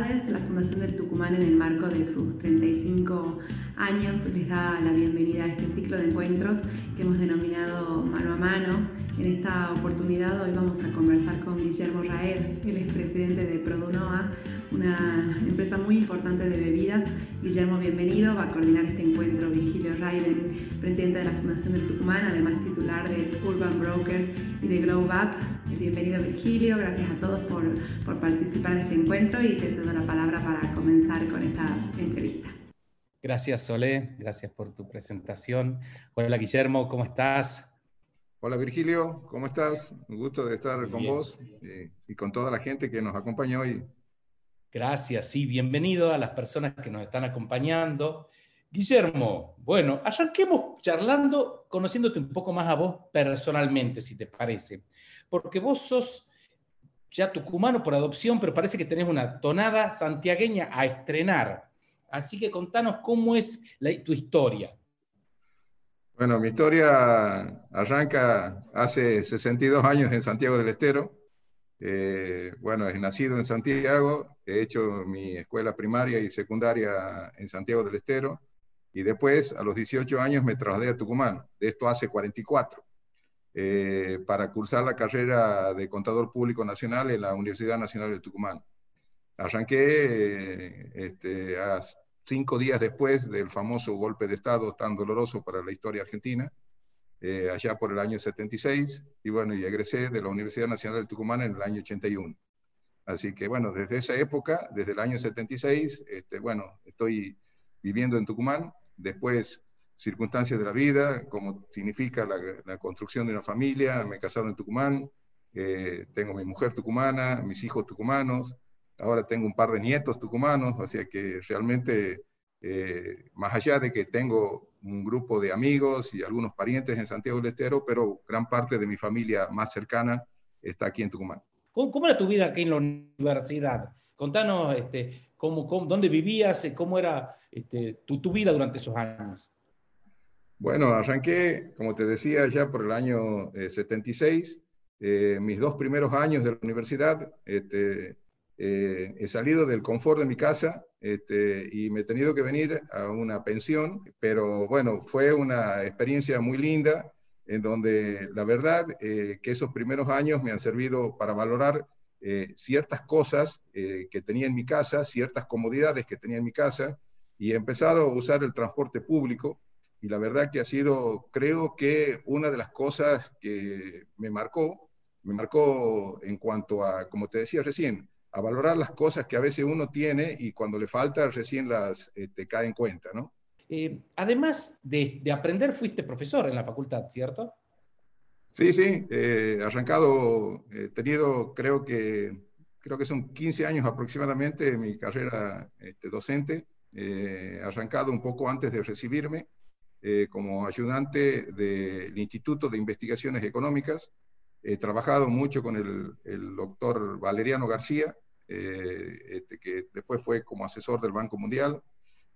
La Fundación del Tucumán, en el marco de sus 35 años, les da la bienvenida a este ciclo de encuentros que hemos denominado Mano a Mano. En esta oportunidad hoy vamos a conversar con Guillermo Raer, el expresidente de Produnoa, una empresa muy importante de bebidas. Guillermo, bienvenido. Va a coordinar este encuentro Virgilio Raer, presidente de la Fundación del Tucumán, además titular de Urban Brokers y de Glow Up. Bienvenido Virgilio, gracias a todos por, por participar de este encuentro y te cedo la palabra para comenzar con esta entrevista. Gracias Solé, gracias por tu presentación. Hola Guillermo, ¿cómo estás? Hola Virgilio, ¿cómo estás? Un gusto de estar con vos eh, y con toda la gente que nos acompaña hoy. Gracias, sí, bienvenido a las personas que nos están acompañando. Guillermo, bueno, arranquemos charlando, conociéndote un poco más a vos personalmente, si te parece porque vos sos ya tucumano por adopción, pero parece que tenés una tonada santiagueña a estrenar. Así que contanos cómo es tu historia. Bueno, mi historia arranca hace 62 años en Santiago del Estero. Eh, bueno, he nacido en Santiago, he hecho mi escuela primaria y secundaria en Santiago del Estero, y después, a los 18 años, me trasladé a Tucumán. Esto hace 44. Eh, para cursar la carrera de Contador Público Nacional en la Universidad Nacional de Tucumán. Arranqué eh, este, a cinco días después del famoso golpe de Estado tan doloroso para la historia argentina, eh, allá por el año 76, y bueno, y egresé de la Universidad Nacional de Tucumán en el año 81. Así que bueno, desde esa época, desde el año 76, este, bueno, estoy viviendo en Tucumán. Después circunstancias de la vida, como significa la, construcción de una familia. Me he casado en Tucumán, eh, tengo mi mujer tucumana, mis hijos tucumanos, ahora tengo un par de nietos tucumanos, o sea que realmente, eh, más allá de que tengo un grupo de amigos y algunos parientes en Santiago del Estero, pero gran parte de mi familia más cercana está aquí en Tucumán. ¿Cómo, era tu vida aquí en la universidad? Contanos este, cómo, dónde vivías, cómo era este, tu, tu vida durante esos años. Bueno, arranqué, como te decía, ya por el año 76. Eh, mis dos primeros años de la universidad, este, eh, he salido del confort de mi casa este, y me he tenido que venir a una pensión, pero bueno, fue una experiencia muy linda en donde la verdad eh, que esos primeros años me han servido para valorar ciertas cosas que tenía en mi casa, ciertas comodidades que tenía en mi casa y he empezado a usar el transporte público. Y la verdad que ha sido, creo que una de las cosas que me marcó, me marcó en cuanto a, como te decía recién, a valorar las cosas que a veces uno tiene y cuando le falta recién las este, cae en cuenta, ¿no? Eh, además de, de, aprender, fuiste profesor en la facultad, ¿cierto? Sí, sí, eh, arrancado, he tenido, creo que, creo que son 15 años aproximadamente mi carrera este, docente, eh, arrancado un poco antes de recibirme, eh, como ayudante del Instituto de Investigaciones Económicas. He trabajado mucho con el, el doctor Valeriano García, eh, este, que después fue como asesor del Banco Mundial.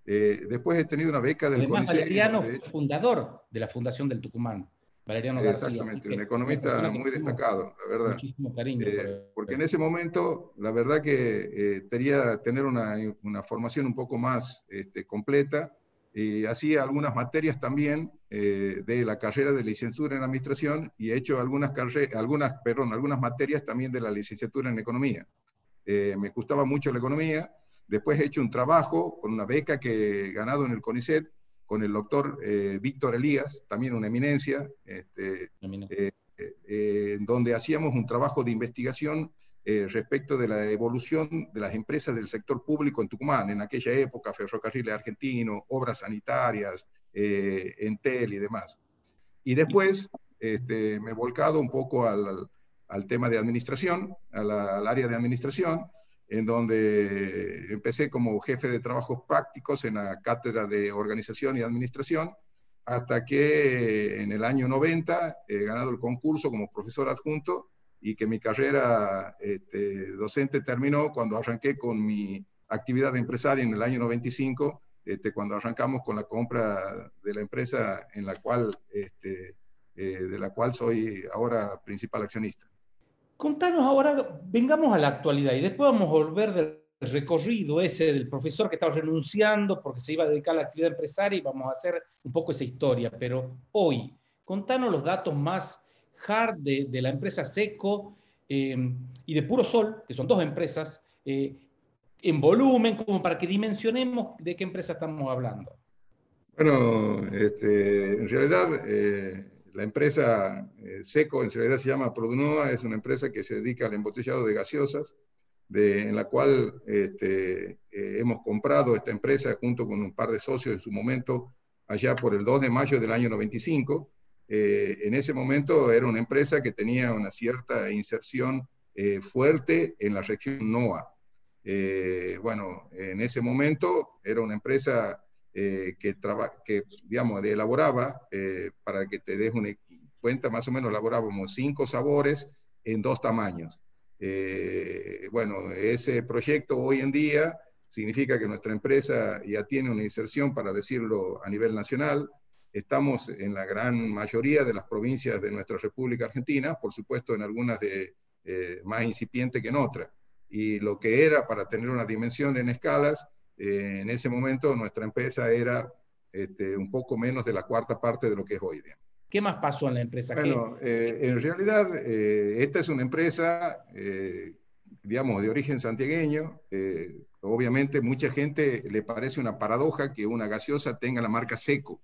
Eh, después he tenido una beca del Además, Valeriano, fundador de la Fundación del Tucumán. Valeriano García. Exactamente, un economista muy destacado, la verdad. Muchísimo cariño. porque en ese momento, la verdad que quería tener una, una, formación un poco más este, completa y hacía algunas materias también eh, de la carrera de licenciatura en administración y he hecho algunas, algunas, perdón, algunas materias también de la licenciatura en economía. Eh, me gustaba mucho la economía. Después he hecho un trabajo con una beca que he ganado en el CONICET con el doctor eh, Víctor Elías, también una eminencia, este, donde hacíamos un trabajo de investigación eh, respecto de la evolución de las empresas del sector público en Tucumán, en aquella época, ferrocarriles argentinos, obras sanitarias, eh, Entel y demás. Y después este, me he volcado un poco al, al tema de administración, al área de administración, en donde empecé como jefe de trabajos prácticos en la cátedra de organización y administración, hasta que en el año 90 he ganado el concurso como profesor adjunto y que mi carrera este, docente terminó cuando arranqué con mi actividad empresaria en el año 95, este, cuando arrancamos con la compra de la empresa en la cual, este, eh, de la cual soy ahora principal accionista. Contanos ahora, vengamos a la actualidad y después vamos a volver del recorrido ese del profesor que estaba renunciando porque se iba a dedicar a la actividad empresaria y vamos a hacer un poco esa historia. Pero hoy, contanos los datos más hard de, la empresa Seco eh, y de Puro Sol, que son dos empresas, eh, en volumen, como para que dimensionemos de qué empresa estamos hablando. Bueno, este, en realidad eh, la empresa Seco en realidad se llama Produnoa, es una empresa que se dedica al embotellado de gaseosas en la cual este, eh, hemos comprado esta empresa junto con un par de socios en su momento, allá por el 2 de mayo del año 95. Eh, en ese momento era una empresa que tenía una cierta inserción eh, fuerte en la región NOA. Bueno, en ese momento era una empresa que, que, digamos, elaboraba, para que te des una cuenta, más o menos elaborábamos cinco sabores en dos tamaños. Eh, bueno, ese proyecto hoy en día significa que nuestra empresa ya tiene una inserción, para decirlo, a nivel nacional. Estamos en la gran mayoría de las provincias de nuestra República Argentina, por supuesto en algunas de, eh, más incipientes que en otras. Y lo que era para tener una dimensión en escalas, eh, en ese momento nuestra empresa era este, un poco menos de la cuarta parte de lo que es hoy día. ¿Qué más pasó en la empresa? Bueno, eh, en realidad eh, esta es una empresa, eh, digamos, de origen santiagueño. obviamente mucha gente le parece una paradoja que una gaseosa tenga la marca Seco.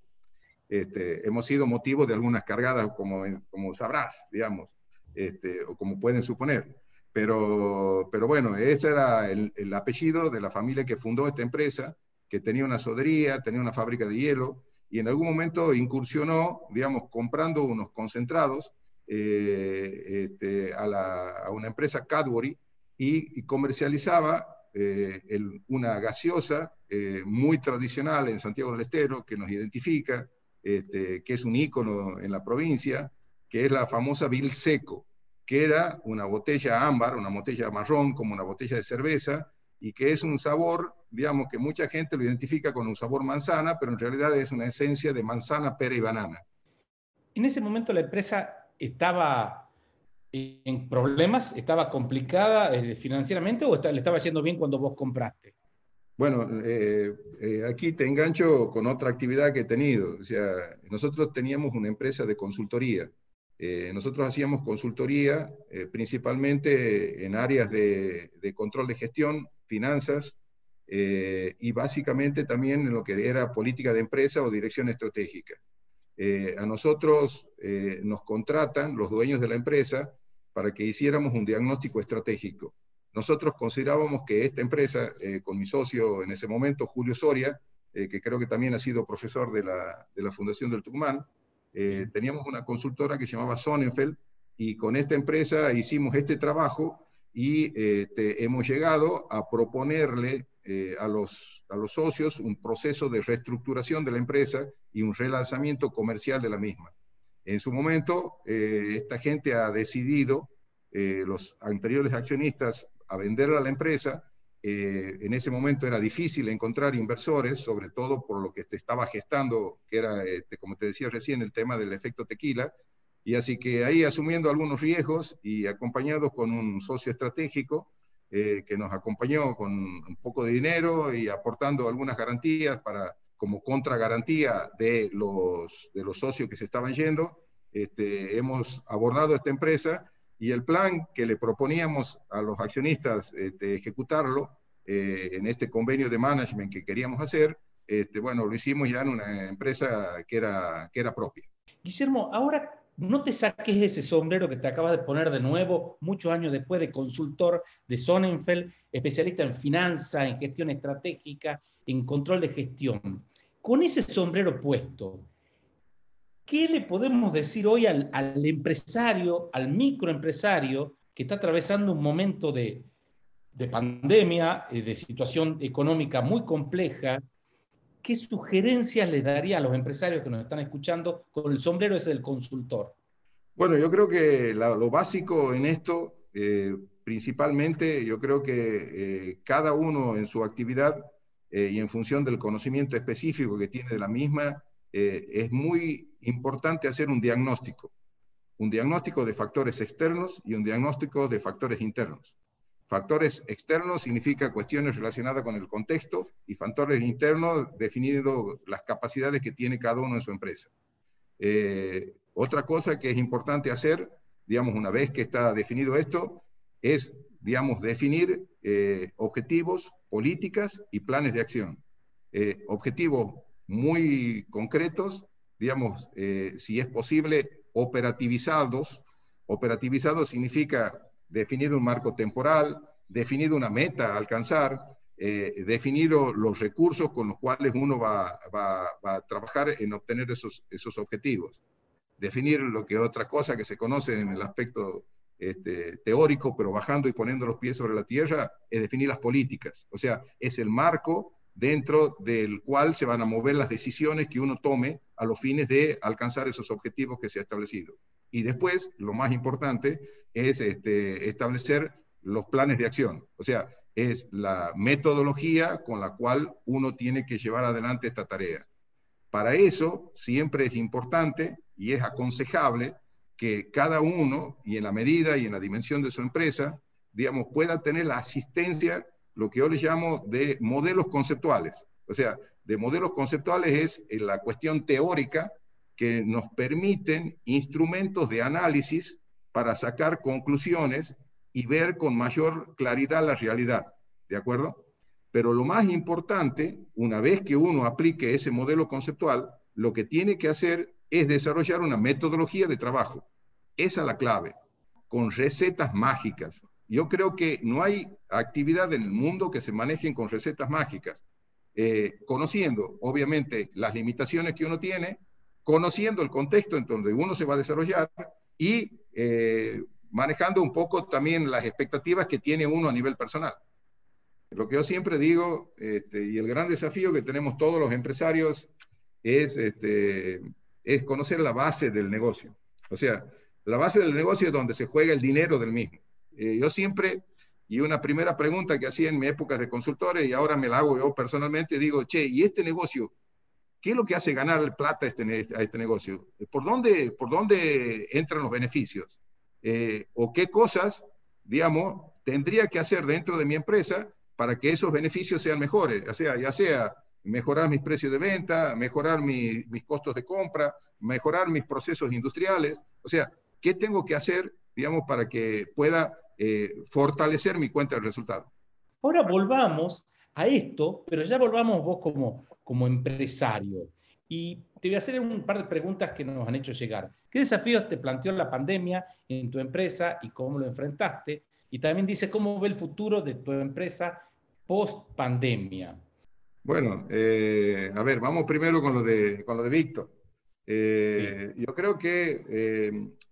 Este, hemos sido motivo de algunas cargadas, como, como sabrás, digamos, este, o como pueden suponer. Pero, pero bueno, ese era el, el apellido de la familia que fundó esta empresa, que tenía una sodería, tenía una fábrica de hielo, y en algún momento incursionó, digamos, comprando unos concentrados eh, este, a, una empresa Cadbury y, comercializaba eh, una gaseosa eh, muy tradicional en Santiago del Estero, que nos identifica, este, que es un ícono en la provincia, que es la famosa Vil Seco, que era una botella ámbar, una botella marrón, como una botella de cerveza, y que es un sabor, digamos, que mucha gente lo identifica con un sabor manzana, pero en realidad es una esencia de manzana, pera y banana. En ese momento la empresa estaba en problemas, estaba complicada eh, financieramente o le estaba yendo bien cuando vos compraste? Bueno, eh, eh, aquí te engancho con otra actividad que he tenido. O sea, nosotros teníamos una empresa de consultoría. Nosotros hacíamos consultoría principalmente en áreas de, control de gestión finanzas eh, y básicamente también en lo que era política de empresa o dirección estratégica. Eh, a nosotros eh, nos contratan los dueños de la empresa para que hiciéramos un diagnóstico estratégico. Nosotros considerábamos que esta empresa, con mi socio en ese momento, Julio Soria, que creo que también ha sido profesor de la, de la Fundación del Tucumán, teníamos una consultora que se llamaba Sonnenfeld y con esta empresa hicimos este trabajo y este, hemos llegado a proponerle eh, a, los, a los socios un proceso de reestructuración de la empresa y un relanzamiento comercial de la misma. En su momento, eh, esta gente ha decidido, eh, los anteriores accionistas, a venderla a la empresa. En ese momento era difícil encontrar inversores, sobre todo por lo que se estaba gestando, que era, este, como te decía recién, el tema del efecto tequila, y así que ahí asumiendo algunos riesgos y acompañados con un socio estratégico eh, que nos acompañó con un poco de dinero y aportando algunas garantías para, como contragarantía de los, de los socios que se estaban yendo, este, hemos abordado esta empresa y el plan que le proponíamos a los accionistas este, ejecutarlo eh, en este convenio de management que queríamos hacer, este, bueno, lo hicimos ya en una empresa que era, que era propia. Guillermo, ahora no te saques ese sombrero que te acabas de poner de nuevo muchos años después de consultor de Sonnenfeld, especialista en finanzas, en gestión estratégica, en control de gestión. Con ese sombrero puesto, ¿qué le podemos decir hoy al, empresario, al microempresario que está atravesando un momento de, de pandemia, eh, de situación económica muy compleja, ¿qué sugerencias le daría a los empresarios que nos están escuchando con el sombrero ese del consultor? Bueno, yo creo que lo básico en esto, eh, principalmente, yo creo que eh, cada uno en su actividad eh, y en función del conocimiento específico que tiene de la misma, es muy importante hacer un diagnóstico. Un diagnóstico de factores externos y un diagnóstico de factores internos. Factores externos significa cuestiones relacionadas con el contexto y factores internos definiendo las capacidades que tiene cada uno en su empresa. Eh, otra cosa que es importante hacer, digamos, una vez que está definido esto, es, digamos, definir eh, objetivos, políticas y planes de acción. Eh, objetivos muy concretos, digamos, si es posible, operativizados. Operativizados significa definir un marco temporal, definido una meta a alcanzar, eh, definido los recursos con los cuales uno va, a trabajar en obtener esos, esos objetivos. Definir lo que otra cosa que se conoce en el aspecto este, teórico, pero bajando y poniendo los pies sobre la tierra, es definir las políticas. O sea, es el marco dentro del cual se van a mover las decisiones que uno tome a los fines de alcanzar esos objetivos que se ha establecido. Y después, lo más importante, es este, establecer los planes de acción. O sea, es la metodología con la cual uno tiene que llevar adelante esta tarea. Para eso, siempre es importante y es aconsejable que cada uno, y en la medida y en la dimensión de su empresa, digamos, pueda tener la asistencia, lo que yo le llamo de modelos conceptuales. O sea, de modelos conceptuales es eh, la cuestión teórica que nos permiten instrumentos de análisis para sacar conclusiones y ver con mayor claridad la realidad. ¿De acuerdo? Pero lo más importante, una vez que uno aplique ese modelo conceptual, lo que tiene que hacer es desarrollar una metodología de trabajo. Esa es la clave, con recetas mágicas. Yo creo que no hay actividad en el mundo que se manejen con recetas mágicas. Eh, conociendo, obviamente, las limitaciones que uno tiene, conociendo el contexto en donde uno se va a desarrollar y eh, manejando un poco también las expectativas que tiene uno a nivel personal. Lo que yo siempre digo, este, y el gran desafío que tenemos todos los empresarios, es, este, es conocer la base del negocio. O sea, la base del negocio es donde se juega el dinero del mismo. Eh, yo siempre, y una primera pregunta que hacía en mi época de consultores, y ahora me la hago yo personalmente, digo, che, ¿y este negocio? ¿Qué es lo que hace ganar plata a este, a este negocio? ¿Por dónde, ¿Por dónde entran los beneficios? Eh, o qué cosas, digamos, tendría que hacer dentro de mi empresa para que esos beneficios sean mejores, ya sea, ya sea mejorar mis precios de venta, mejorar mis costos de compra, mejorar mis procesos industriales, o sea, ¿qué tengo que hacer, digamos, para que pueda eh, fortalecer mi cuenta de resultado? Ahora volvamos a esto, pero ya volvamos vos como, como empresario. Y te voy a hacer un par de preguntas que nos han hecho llegar. ¿Qué desafíos te planteó la pandemia en tu empresa y cómo lo enfrentaste? Y también dice cómo ve el futuro de tu empresa post pandemia. Bueno, eh, a ver, vamos primero con lo de, con lo de Víctor. Eh, yo creo que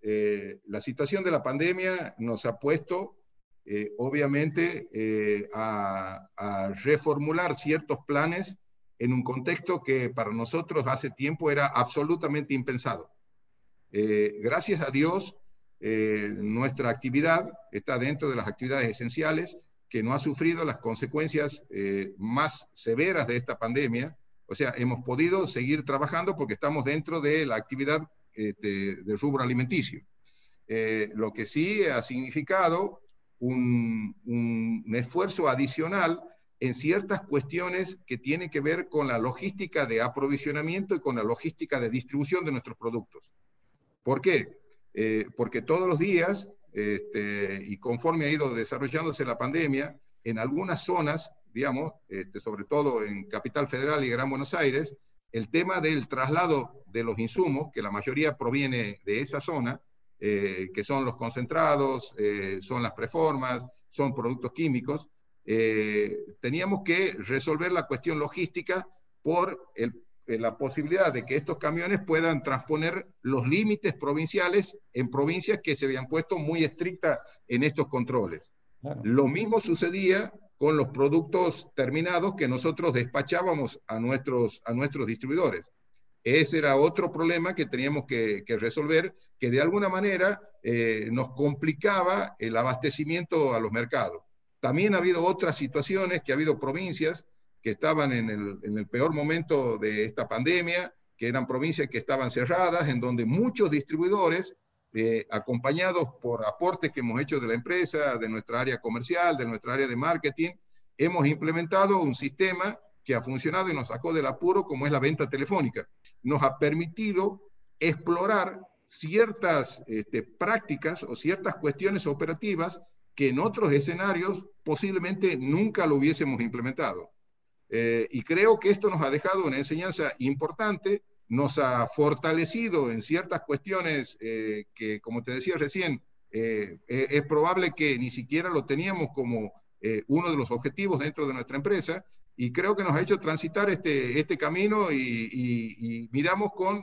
eh, la situación de la pandemia nos ha puesto, obviamente, a, a reformular ciertos planes en un contexto que para nosotros hace tiempo era absolutamente impensado. Eh, gracias a Dios, eh, nuestra actividad está dentro de las actividades esenciales que no ha sufrido las consecuencias eh, más severas de esta pandemia. O sea, hemos podido seguir trabajando porque estamos dentro de la actividad este, del rubro alimenticio. lo que sí ha significado un, un esfuerzo adicional en ciertas cuestiones que tienen que ver con la logística de aprovisionamiento y con la logística de distribución de nuestros productos. ¿Por qué? Eh, porque todos los días, este, y conforme ha ido desarrollándose la pandemia, en algunas zonas, digamos, este, sobre todo en Capital Federal y Gran Buenos Aires, el tema del traslado de los insumos, que la mayoría proviene de esa zona, eh, que son los concentrados, eh, son las preformas, son productos químicos, teníamos que resolver la cuestión logística por el eh, la posibilidad de que estos camiones puedan transponer los límites provinciales en provincias que se habían puesto muy estrictas en estos controles. Lo mismo sucedía con los productos terminados que nosotros despachábamos a nuestros, a nuestros distribuidores. Ese era otro problema que teníamos que, resolver, que de alguna manera eh, nos complicaba el abastecimiento a los mercados. También ha habido otras situaciones, que ha habido provincias que estaban en el, peor momento de esta pandemia, que eran provincias que estaban cerradas, en donde muchos distribuidores eh, acompañados por aportes que hemos hecho de la empresa, de nuestra área comercial, de nuestra área de marketing, hemos implementado un sistema que ha funcionado y nos sacó del apuro, como es la venta telefónica. Nos ha permitido explorar ciertas este, prácticas o ciertas cuestiones operativas que en otros escenarios posiblemente nunca lo hubiésemos implementado. Eh, y creo que esto nos ha dejado una enseñanza importante, nos ha fortalecido en ciertas cuestiones eh, que, como te decía recién, eh, es probable que ni siquiera lo teníamos como uno de los objetivos dentro de nuestra empresa, y creo que nos ha hecho transitar este, este camino y miramos con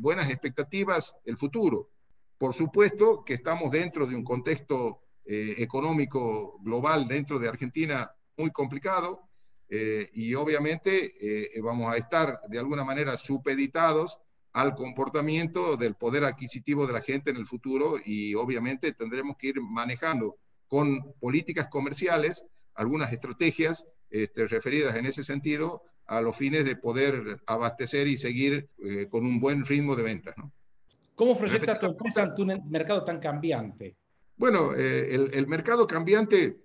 buenas expectativas el futuro. Por supuesto que estamos dentro de un contexto económico global dentro de Argentina muy complicado, eh, y obviamente eh, vamos a estar de alguna manera supeditados al comportamiento del poder adquisitivo de la gente en el futuro y obviamente tendremos que ir manejando con políticas comerciales algunas estrategias este, referidas en ese sentido a los fines de poder abastecer y seguir eh, con un buen ritmo de ventas. ¿no? ¿Cómo proyecta tu empresa ante un mercado tan cambiante? Bueno, el, el mercado cambiante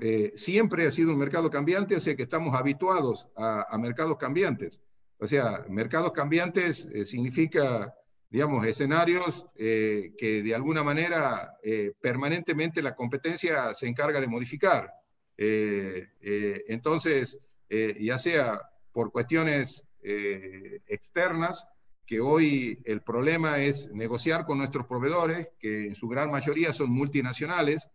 eh, siempre ha sido un mercado cambiante, o que estamos habituados a, mercados cambiantes. O sea, mercados cambiantes eh, significa, digamos, escenarios eh, que de alguna manera permanentemente la competencia se encarga de modificar. entonces, ya sea por cuestiones externas, que hoy el problema es negociar con nuestros proveedores, que en su gran mayoría son multinacionales,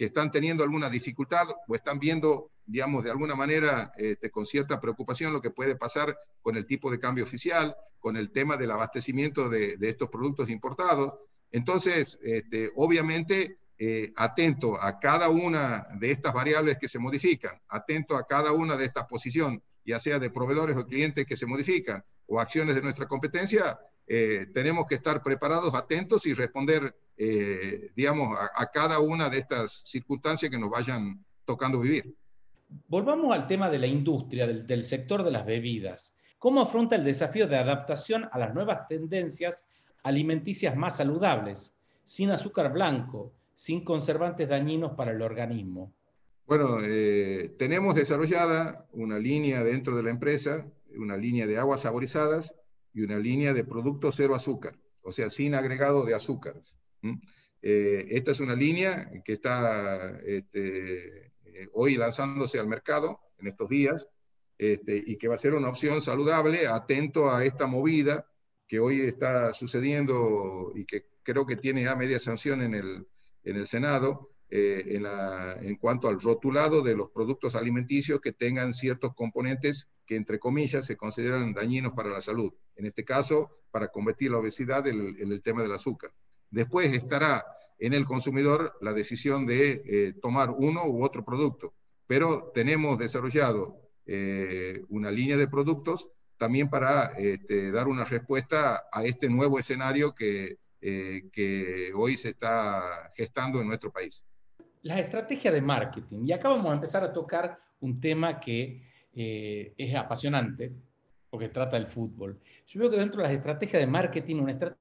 que están teniendo alguna dificultad o están viendo, digamos, de alguna manera este, con cierta preocupación lo que puede pasar con el tipo de cambio oficial, con el tema del abastecimiento de, estos productos importados. Entonces, este, obviamente, eh, atento a cada una de estas variables que se modifican, atento a cada una de estas posiciones, ya sea de proveedores o clientes que se modifican o acciones de nuestra competencia, eh, tenemos que estar preparados, atentos y responder, eh, digamos, a, cada una de estas circunstancias que nos vayan tocando vivir. Volvamos al tema de la industria, del, sector de las bebidas. ¿Cómo afronta el desafío de adaptación a las nuevas tendencias alimenticias más saludables, sin azúcar blanco, sin conservantes dañinos para el organismo? Bueno, eh, tenemos desarrollada una línea dentro de la empresa, una línea de aguas saborizadas, y una línea de productos cero azúcar, o sea, sin agregado de azúcares. Eh, esta es una línea que está este, eh, hoy lanzándose al mercado en estos días este, y que va a ser una opción saludable, atento a esta movida que hoy está sucediendo y que creo que tiene ya media sanción en el, en el Senado, eh, en, en, cuanto al rotulado de los productos alimenticios que tengan ciertos componentes que, entre comillas, se consideran dañinos para la salud. En este caso, para combatir la obesidad, en el, tema del azúcar. Después estará en el consumidor la decisión de eh, tomar uno u otro producto. Pero tenemos desarrollado eh, una línea de productos también para este, dar una respuesta a este nuevo escenario que, que hoy se está gestando en nuestro país la estrategia de marketing. Y acá vamos a empezar a tocar un tema que eh, es apasionante, porque trata del fútbol. Yo veo que dentro de las estrategias de marketing, una estrategia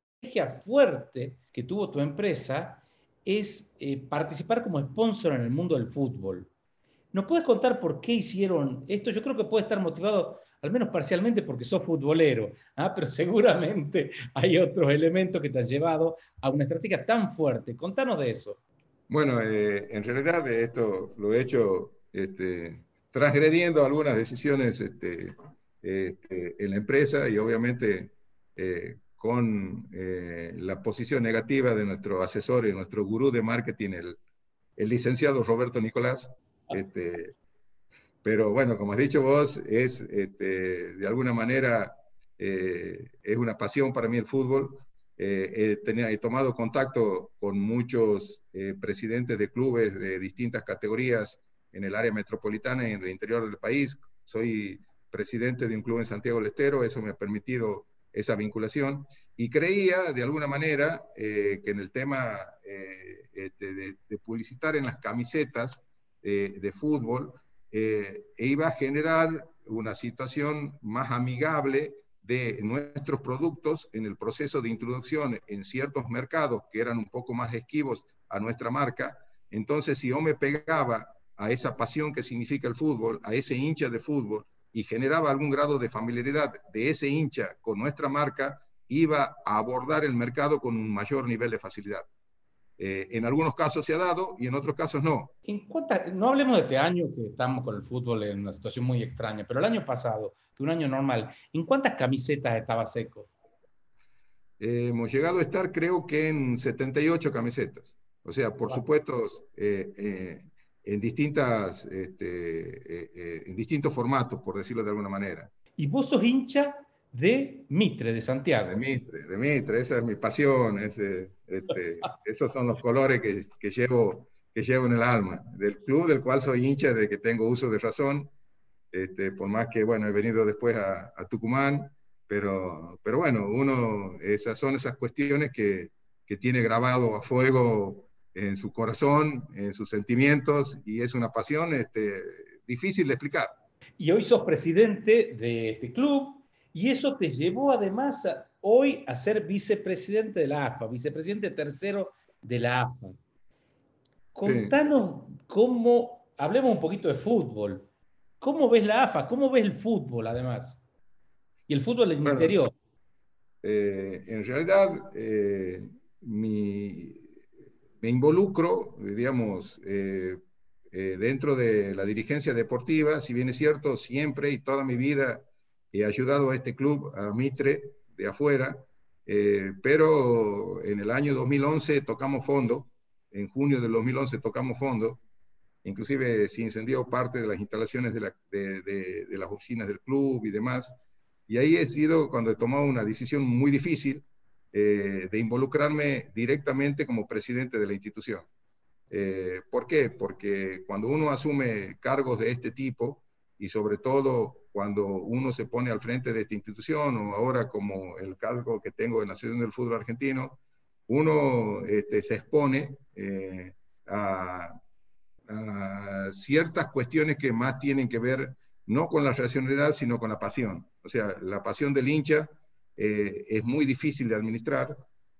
fuerte que tuvo tu empresa es eh, participar como sponsor en el mundo del fútbol. ¿Nos puedes contar por qué hicieron esto? Yo creo que puede estar motivado al menos parcialmente porque sos futbolero, ¿ah? pero seguramente hay otros elementos que te han llevado a una estrategia tan fuerte. Contanos de eso. Bueno, eh, en realidad esto lo he hecho este, transgrediendo algunas decisiones este, este, en la empresa y obviamente eh, con eh, la posición negativa de nuestro asesor y nuestro gurú de marketing, el, el licenciado Roberto Nicolás. Este, pero bueno, como has dicho vos, es este, de alguna manera es una pasión para mí el fútbol. Eh, he, tomado contacto con muchos eh, presidentes de clubes de distintas categorías en el área metropolitana y en el interior del país. Soy presidente de un club en Santiago del Estero, eso me ha permitido esa vinculación y creía de alguna manera eh, que en el tema este, de, publicitar en las camisetas de fútbol iba a generar una situación más amigable de nuestros productos en el proceso de introducción en ciertos mercados que eran un poco más esquivos a nuestra marca. Entonces, si yo me pegaba a esa pasión que significa el fútbol, a ese hincha de fútbol, y generaba algún grado de familiaridad de ese hincha con nuestra marca, iba a abordar el mercado con un mayor nivel de facilidad. Eh, en algunos casos se ha dado y en otros casos no. ¿En no hablemos de este año que estamos con el fútbol en una situación muy extraña, pero el año pasado, que un año normal, ¿en cuántas camisetas estaba seco? Eh, hemos llegado a estar creo que en 78 camisetas. O sea, por supuesto, eh, en, distintas, este, en distintos formatos, por decirlo de alguna manera. ¿Y vos sos hincha de Mitre, de Santiago. De Mitre, de Mitre, esa es mi pasión, ese, este, esos son los colores que, que, llevo, que llevo en el alma, del club del cual soy hincha desde que tengo uso de razón, este, por más que, bueno, he venido después a, a, Tucumán, pero, pero bueno, uno, esas son esas cuestiones que, que tiene grabado a fuego en su corazón, en sus sentimientos, y es una pasión este, difícil de explicar. Y hoy sos presidente de este club, y eso te llevó además hoy a ser vicepresidente de la AFA, vicepresidente tercero de la AFA. Contanos cómo, hablemos un poquito de fútbol. ¿Cómo ves la AFA? ¿Cómo ves el fútbol además? Y el fútbol en el interior. Eh, en realidad, eh, me involucro, digamos, eh, dentro de la dirigencia deportiva, si bien es cierto, siempre y toda mi vida he ayudado a este club, a Mitre, de afuera, eh, pero en el año 2011 tocamos fondo, en junio del 2011 tocamos fondo, inclusive se incendió parte de las instalaciones de, de, las oficinas del club y demás, y ahí he sido cuando he tomado una decisión muy difícil eh, de involucrarme directamente como presidente de la institución. Eh, ¿Por qué? Porque cuando uno asume cargos de este tipo, y sobre todo cuando uno se pone al frente de esta institución o ahora como el cargo que tengo en la Asociación del Fútbol Argentino, uno este, se expone eh, a, ciertas cuestiones que más tienen que ver no con la racionalidad, sino con la pasión. O sea, la pasión del hincha eh, es muy difícil de administrar.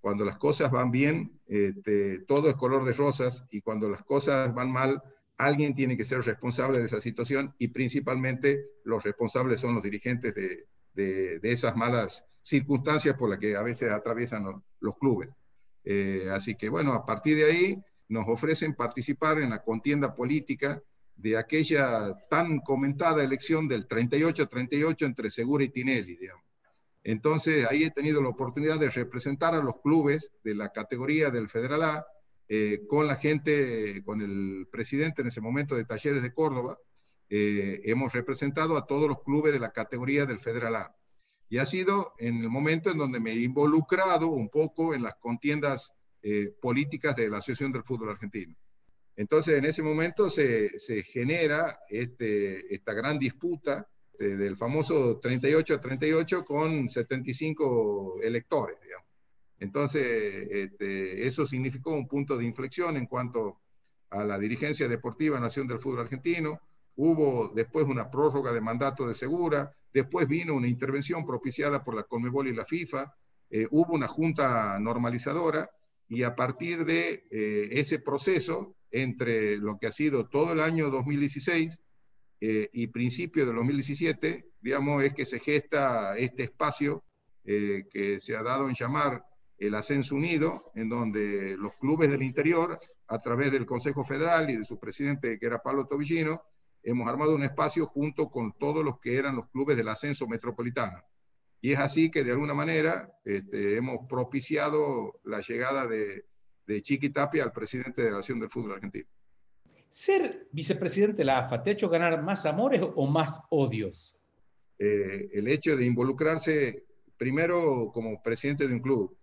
Cuando las cosas van bien, este, todo es color de rosas y cuando las cosas van mal, alguien tiene que ser responsable de esa situación y principalmente los responsables son los dirigentes de, esas malas circunstancias por las que a veces atraviesan los, clubes. Eh, así que bueno, a partir de ahí nos ofrecen participar en la contienda política de aquella tan comentada elección del 38-38 entre Segura y Tinelli, digamos. Entonces ahí he tenido la oportunidad de representar a los clubes de la categoría del Federal A, eh, con la gente, con el presidente en ese momento de Talleres de Córdoba, eh, hemos representado a todos los clubes de la categoría del Federal A. Y ha sido en el momento en donde me he involucrado un poco en las contiendas eh, políticas de la Asociación del Fútbol Argentino. Entonces, en ese momento se, se genera este, esta gran disputa del famoso 38 38 con 75 electores. Entonces, este, eso significó un punto de inflexión en cuanto a la dirigencia deportiva Nación del Fútbol Argentino. Hubo después una prórroga de mandato de Segura, después vino una intervención propiciada por la Conmebol y la FIFA, eh, hubo una junta normalizadora y a partir de eh, ese proceso, entre lo que ha sido todo el año 2016 eh, y principio del 2017, digamos, es que se gesta este espacio que se ha dado en llamar el Ascenso Unido, en donde los clubes del interior, a través del Consejo Federal y de su presidente, que era Pablo Tobillino, hemos armado un espacio junto con todos los que eran los clubes del ascenso metropolitano. Y es así que de alguna manera este, hemos propiciado la llegada de, de Chiqui Tapia al presidente de la Nación del Fútbol Argentino. ¿Ser vicepresidente de la AFA te ha hecho ganar más amores o más odios? Eh, el hecho de involucrarse primero como presidente de un club,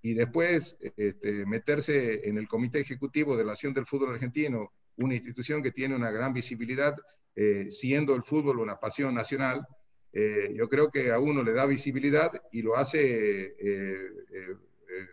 y después este, meterse en el Comité Ejecutivo de la Acción del Fútbol Argentino, una institución que tiene una gran visibilidad, eh, siendo el fútbol una pasión nacional, eh, yo creo que a uno le da visibilidad y lo hace eh,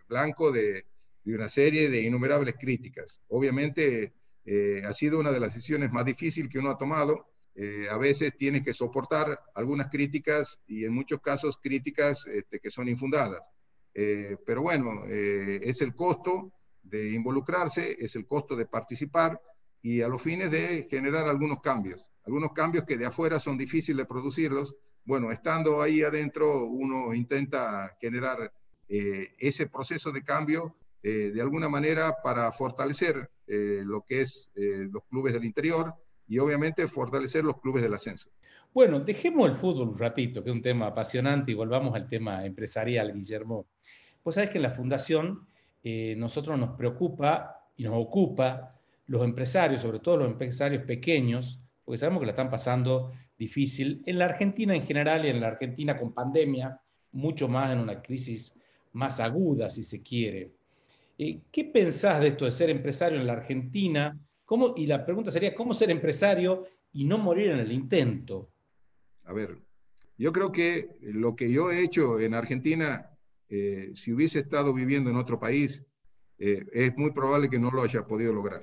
blanco de, de, una serie de innumerables críticas. Obviamente ha sido una de las decisiones más difíciles que uno ha tomado, eh, a veces tienes que soportar algunas críticas y en muchos casos críticas este, que son infundadas. Eh, pero bueno, es el costo de involucrarse, es el costo de participar y a los fines de generar algunos cambios. Algunos cambios que de afuera son difíciles de producirlos. Bueno, estando ahí adentro, uno intenta generar ese proceso de cambio de alguna manera para fortalecer lo que es los clubes del interior, y obviamente fortalecer los clubes del ascenso. Bueno, dejemos el fútbol un ratito, que es un tema apasionante, y volvamos al tema empresarial, Guillermo. Pues sabes que en la Fundación eh, nosotros nos preocupa y nos ocupa los empresarios, sobre todo los empresarios pequeños, porque sabemos que la están pasando difícil en la Argentina en general y en la Argentina con pandemia, mucho más en una crisis más aguda, si se quiere. Eh, ¿Qué pensás de esto de ser empresario en la Argentina? y la pregunta sería, ¿cómo ser empresario y no morir en el intento? A ver, yo creo que lo que yo he hecho en Argentina, eh, si hubiese estado viviendo en otro país, eh, es muy probable que no lo haya podido lograr.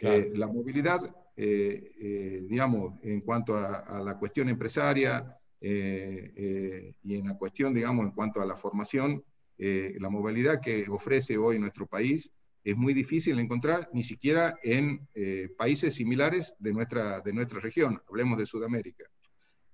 Eh, la movilidad, digamos, en cuanto a, a la cuestión empresaria y en la cuestión, digamos, en cuanto a la formación, la movilidad que ofrece hoy nuestro país es muy difícil encontrar ni siquiera en eh, países similares de nuestra, de nuestra región, hablemos de Sudamérica.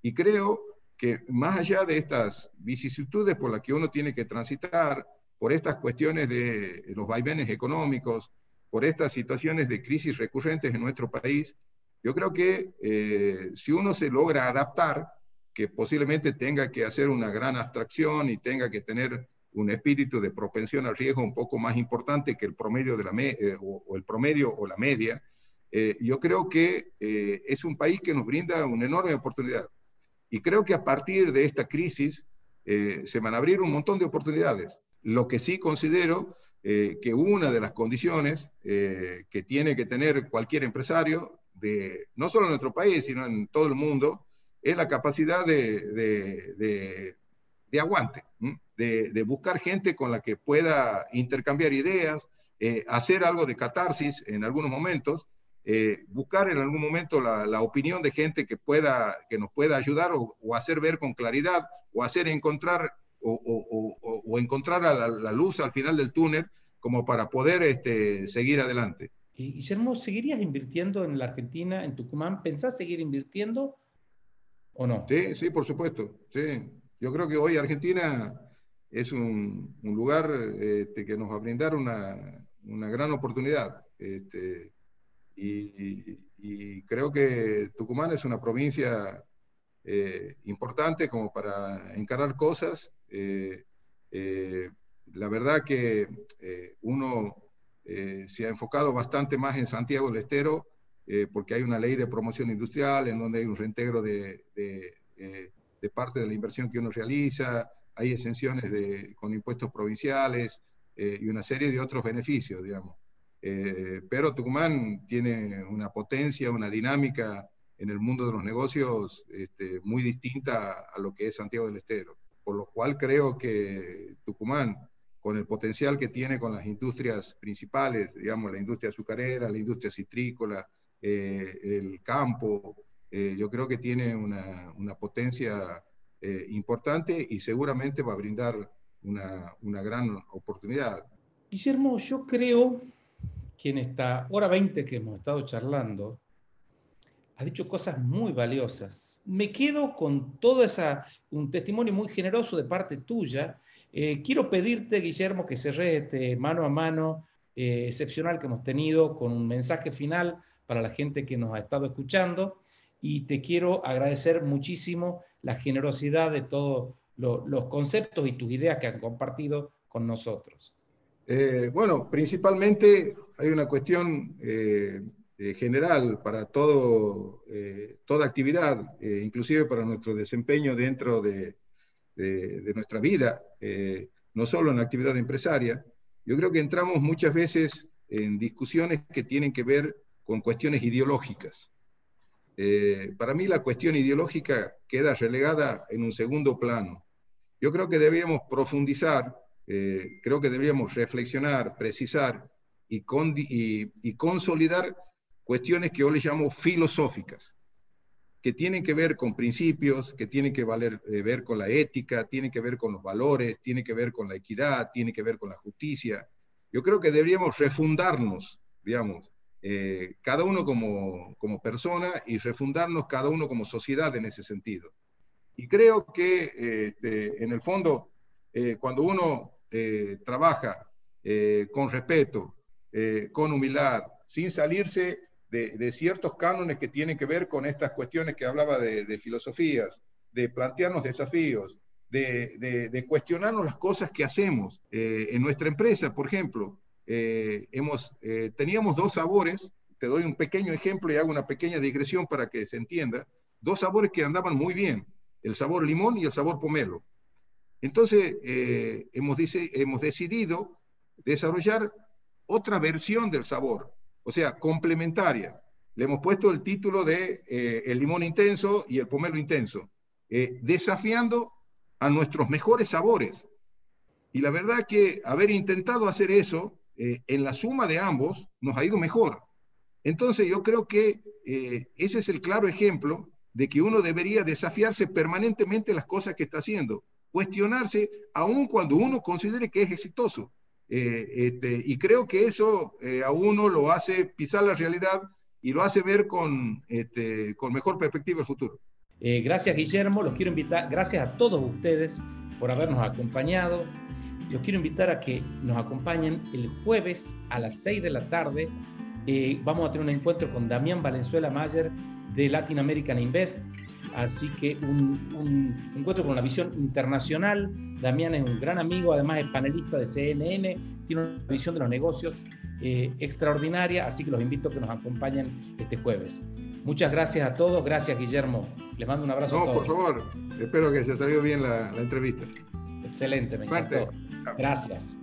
Y creo que más allá de estas vicisitudes por las que uno tiene que transitar, por estas cuestiones de los vaivenes económicos, por estas situaciones de crisis recurrentes en nuestro país, yo creo que eh, si uno se logra adaptar, que posiblemente tenga que hacer una gran abstracción y tenga que tener un espíritu de propensión al riesgo un poco más importante que el promedio, de la eh, o, el promedio o la media, eh, yo creo que eh, es un país que nos brinda una enorme oportunidad. Y creo que a partir de esta crisis se van a abrir un montón de oportunidades. Lo que sí considero que una de las condiciones que tiene que tener cualquier empresario, de, no solo en nuestro país, sino en todo el mundo, es la capacidad de, aguante de, buscar gente con la que pueda intercambiar ideas, eh, hacer algo de catarsis en algunos momentos, eh, buscar en algún momento la, opinión de gente que, pueda, que nos pueda ayudar o, hacer ver con claridad o hacer encontrar o, encontrar la, la, luz al final del túnel como para poder este, seguir adelante. Y Guillermo, ¿seguirías invirtiendo en la Argentina, en Tucumán? ¿Pensás seguir invirtiendo o no? Sí, sí, por supuesto. Sí. Yo creo que hoy Argentina es un, lugar este, que nos va a brindar una, gran oportunidad. Este, y, creo que Tucumán es una provincia eh, importante como para encarar cosas. Eh, eh, la verdad que uno se ha enfocado bastante más en Santiago del Estero porque hay una ley de promoción industrial en donde hay un reintegro de parte de la inversión que uno realiza, hay exenciones de, con impuestos provinciales eh, y una serie de otros beneficios, digamos. Eh, pero Tucumán tiene una potencia, una dinámica en el mundo de los negocios este, muy distinta a lo que es Santiago del Estero. Por lo cual creo que Tucumán, con el potencial que tiene con las industrias principales, digamos, la industria azucarera, la industria citrícola, eh, el campo, yo creo que tiene una, una potencia eh, importante y seguramente va a brindar una, una, gran oportunidad. Guillermo, yo creo que en esta hora 20 que hemos estado charlando, has dicho cosas muy valiosas. Me quedo con todo esa, un testimonio muy generoso de parte tuya. Eh, quiero pedirte, Guillermo, que cerres este mano a mano eh, excepcional que hemos tenido con un mensaje final para la gente que nos ha estado escuchando y te quiero agradecer muchísimo la generosidad de todos los conceptos y tus ideas que han compartido con nosotros. Eh, bueno, principalmente hay una cuestión eh, eh, general para todo, toda actividad, inclusive para nuestro desempeño dentro de, de nuestra vida, no solo en la actividad empresaria. Yo creo que entramos muchas veces en discusiones que tienen que ver con cuestiones ideológicas. Eh, para mí la cuestión ideológica queda relegada en un segundo plano. Yo creo que deberíamos profundizar, eh, creo que deberíamos reflexionar, precisar y, consolidar cuestiones que yo le llamo filosóficas. que tienen que ver con principios, que tienen que valer, eh, ver con la ética, tienen que ver con los valores, tienen que ver con la equidad, tienen que ver con la justicia. Yo creo que deberíamos refundarnos, digamos, eh, cada uno como, como persona y refundarnos cada uno como sociedad en ese sentido. Y creo que este, en el fondo, eh, cuando uno trabaja con respeto, con humildad, sin salirse de, ciertos cánones que tienen que ver con estas cuestiones que hablaba de, filosofías, de plantearnos desafíos, de, cuestionarnos las cosas que hacemos. Eh, en nuestra empresa, por ejemplo, eh, eh, teníamos dos sabores, te doy un pequeño ejemplo y hago una pequeña digresión para que se entienda, dos sabores que andaban muy bien, el sabor limón y el sabor pomelo. Entonces, hemos, dice, hemos decidido desarrollar otra versión del sabor, o sea, complementaria. Le hemos puesto el título de eh, el limón intenso y el pomelo intenso, eh, desafiando a nuestros mejores sabores. Y la verdad que haber intentado hacer eso, eh, en la suma de ambos, nos ha ido mejor. Entonces yo creo que ese es el claro ejemplo de que uno debería desafiarse permanentemente las cosas que está haciendo, cuestionarse aun cuando uno considere que es exitoso. Eh, este, y creo que eso eh, a uno lo hace pisar la realidad y lo hace ver con, este, con mejor perspectiva el futuro. Eh, gracias Guillermo, los quiero invitar, gracias a todos ustedes por habernos acompañado. Los quiero invitar a que nos acompañen el jueves a las 6 de la tarde. vamos a tener un encuentro con Damián Valenzuela Mayer de Latin American Invest Así que un, encuentro con una visión internacional. Damián es un gran amigo, además es panelista de CNN, tiene una visión de los negocios eh, extraordinaria, así que los invito a que nos acompañen este jueves. Muchas gracias a todos, gracias Guillermo. Les mando un abrazo a todos. por favor, espero que haya salido bien la, entrevista. Excelente, me encantó. Gracias.